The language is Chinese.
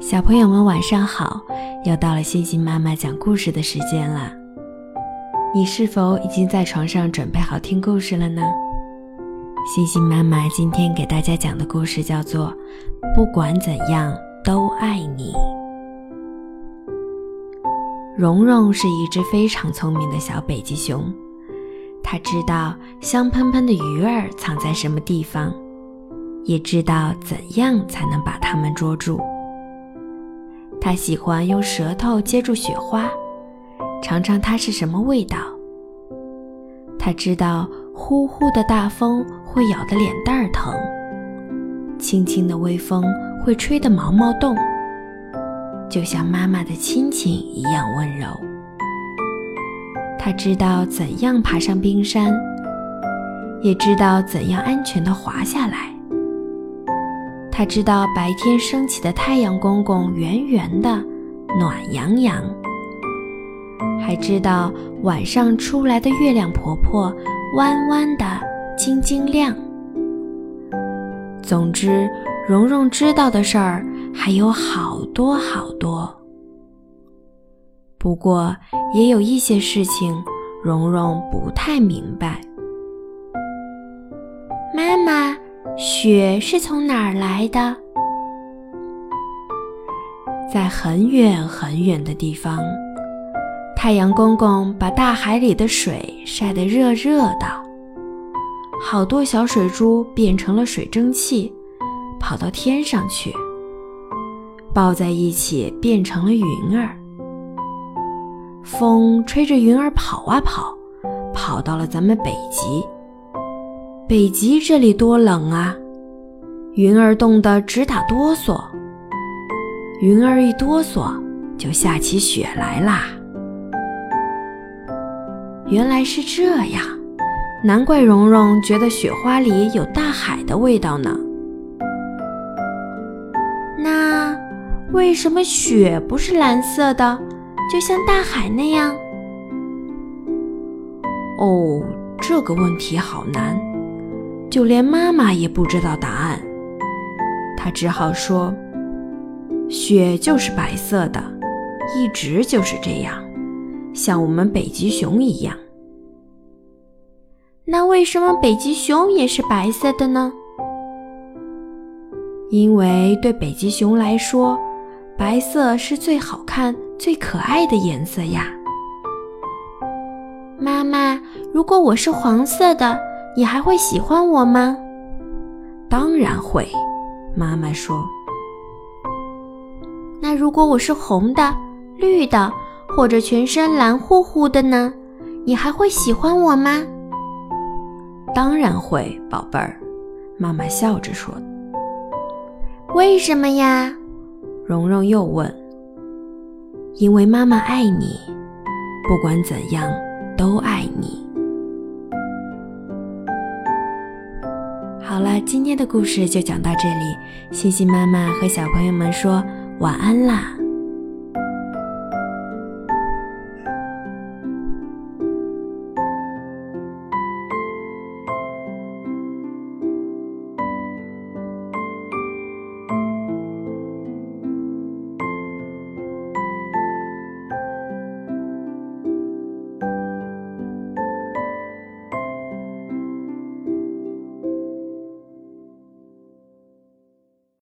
小朋友们晚上好，又到了星星妈妈讲故事的时间了。你是否已经在床上准备好听故事了呢？星星妈妈今天给大家讲的故事叫做《不管怎样都爱你》。蓉蓉是一只非常聪明的小北极熊，它知道香喷喷的鱼儿藏在什么地方，也知道怎样才能把它们捉住。他喜欢用舌头接住雪花，尝尝它是什么味道。他知道呼呼的大风会咬得脸蛋儿疼，轻轻的微风会吹得毛毛动，就像妈妈的亲情一样温柔。他知道怎样爬上冰山，也知道怎样安全地滑下来。他知道白天升起的太阳公公圆圆的、暖洋洋，还知道晚上出来的月亮婆婆弯弯的、晶晶亮。总之，蓉蓉知道的事儿还有好多好多。不过，也有一些事情，蓉蓉不太明白。雪是从哪儿来的？在很远很远的地方，太阳公公把大海里的水晒得热热的，好多小水珠变成了水蒸气，跑到天上去，抱在一起变成了云儿。风吹着云儿跑啊跑，跑到了咱们北极。北极这里多冷啊！云儿冻得直打哆嗦。云儿一哆嗦，就下起雪来啦。原来是这样，难怪蓉蓉觉得雪花里有大海的味道呢。那为什么雪不是蓝色的，就像大海那样？哦，这个问题好难。就连妈妈也不知道答案，她只好说：“雪就是白色的，一直就是这样，像我们北极熊一样。”那为什么北极熊也是白色的呢？因为对北极熊来说，白色是最好看、最可爱的颜色呀。妈妈，如果我是黄色的。你还会喜欢我吗？当然会，妈妈说。那如果我是红的、绿的，或者全身蓝乎乎的呢？你还会喜欢我吗？当然会，宝贝儿，妈妈笑着说。为什么呀？蓉蓉又问。因为妈妈爱你，不管怎样都爱你。好了，今天的故事就讲到这里。星星妈妈和小朋友们说晚安啦。